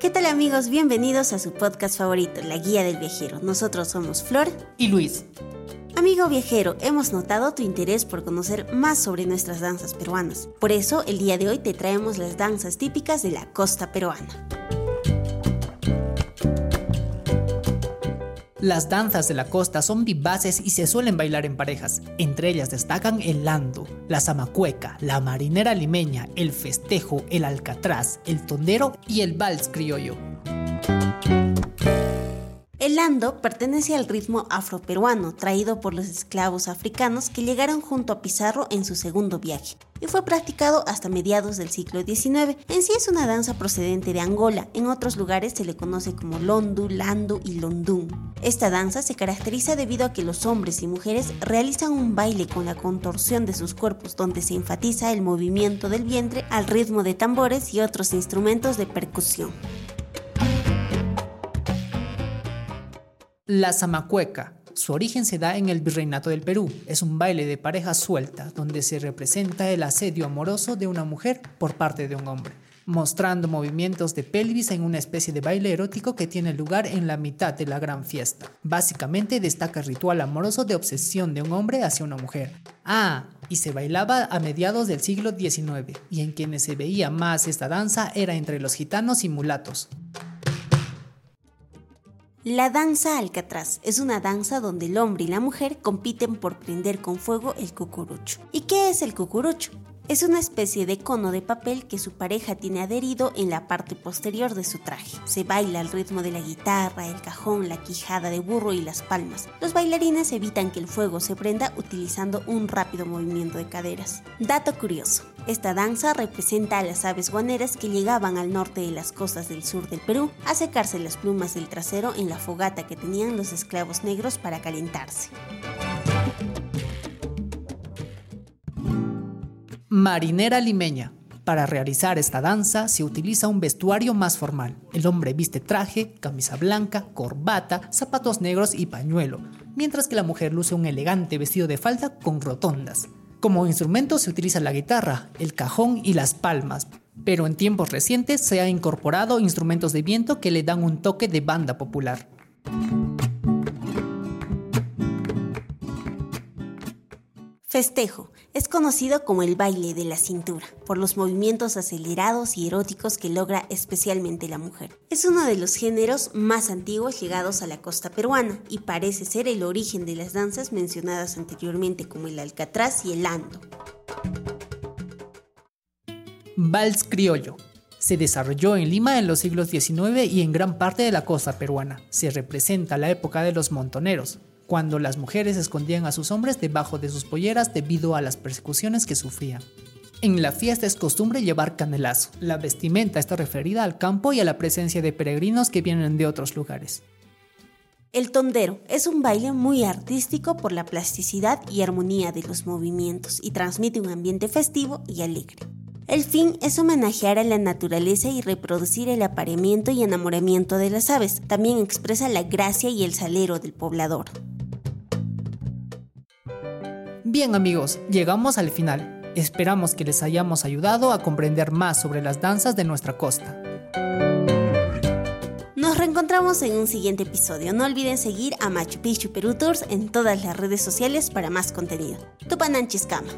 ¿Qué tal amigos? Bienvenidos a su podcast favorito, La Guía del Viajero. Nosotros somos Flor y Luis. Amigo viajero, hemos notado tu interés por conocer más sobre nuestras danzas peruanas. Por eso, el día de hoy te traemos las danzas típicas de la costa peruana. Las danzas de la costa son vivaces y se suelen bailar en parejas. Entre ellas destacan el lando, la zamacueca, la marinera limeña, el festejo, el alcatraz, el tondero y el vals criollo. El lando pertenece al ritmo afroperuano traído por los esclavos africanos que llegaron junto a Pizarro en su segundo viaje y fue practicado hasta mediados del siglo XIX. En sí es una danza procedente de Angola, en otros lugares se le conoce como londu, landu y londún. Esta danza se caracteriza debido a que los hombres y mujeres realizan un baile con la contorsión de sus cuerpos donde se enfatiza el movimiento del vientre al ritmo de tambores y otros instrumentos de percusión. La zamacueca. Su origen se da en el Virreinato del Perú. Es un baile de pareja suelta donde se representa el asedio amoroso de una mujer por parte de un hombre, mostrando movimientos de pelvis en una especie de baile erótico que tiene lugar en la mitad de la gran fiesta. Básicamente destaca el ritual amoroso de obsesión de un hombre hacia una mujer. Ah, y se bailaba a mediados del siglo XIX, y en quienes se veía más esta danza era entre los gitanos y mulatos. La danza alcatraz es una danza donde el hombre y la mujer compiten por prender con fuego el cucurucho. ¿Y qué es el cucurucho? Es una especie de cono de papel que su pareja tiene adherido en la parte posterior de su traje. Se baila al ritmo de la guitarra, el cajón, la quijada de burro y las palmas. Los bailarines evitan que el fuego se prenda utilizando un rápido movimiento de caderas. Dato curioso. Esta danza representa a las aves guaneras que llegaban al norte de las costas del sur del Perú a secarse las plumas del trasero en la fogata que tenían los esclavos negros para calentarse. Marinera limeña. Para realizar esta danza se utiliza un vestuario más formal. El hombre viste traje, camisa blanca, corbata, zapatos negros y pañuelo, mientras que la mujer luce un elegante vestido de falda con rotondas. Como instrumento se utiliza la guitarra, el cajón y las palmas, pero en tiempos recientes se han incorporado instrumentos de viento que le dan un toque de banda popular. Festejo. Es conocido como el baile de la cintura, por los movimientos acelerados y eróticos que logra especialmente la mujer. Es uno de los géneros más antiguos llegados a la costa peruana y parece ser el origen de las danzas mencionadas anteriormente como el alcatraz y el ando. Vals criollo. Se desarrolló en Lima en los siglos XIX y en gran parte de la costa peruana. Se representa la época de los montoneros, cuando las mujeres escondían a sus hombres debajo de sus polleras debido a las persecuciones que sufrían. En la fiesta es costumbre llevar canelazo. La vestimenta está referida al campo y a la presencia de peregrinos que vienen de otros lugares. El tondero es un baile muy artístico por la plasticidad y armonía de los movimientos y transmite un ambiente festivo y alegre. El fin es homenajear a la naturaleza y reproducir el apareamiento y enamoramiento de las aves. También expresa la gracia y el salero del poblador. Bien amigos, llegamos al final. Esperamos que les hayamos ayudado a comprender más sobre las danzas de nuestra costa. Nos reencontramos en un siguiente episodio. No olviden seguir a Machu Picchu Perú Tours en todas las redes sociales para más contenido. Tupananchis Kama.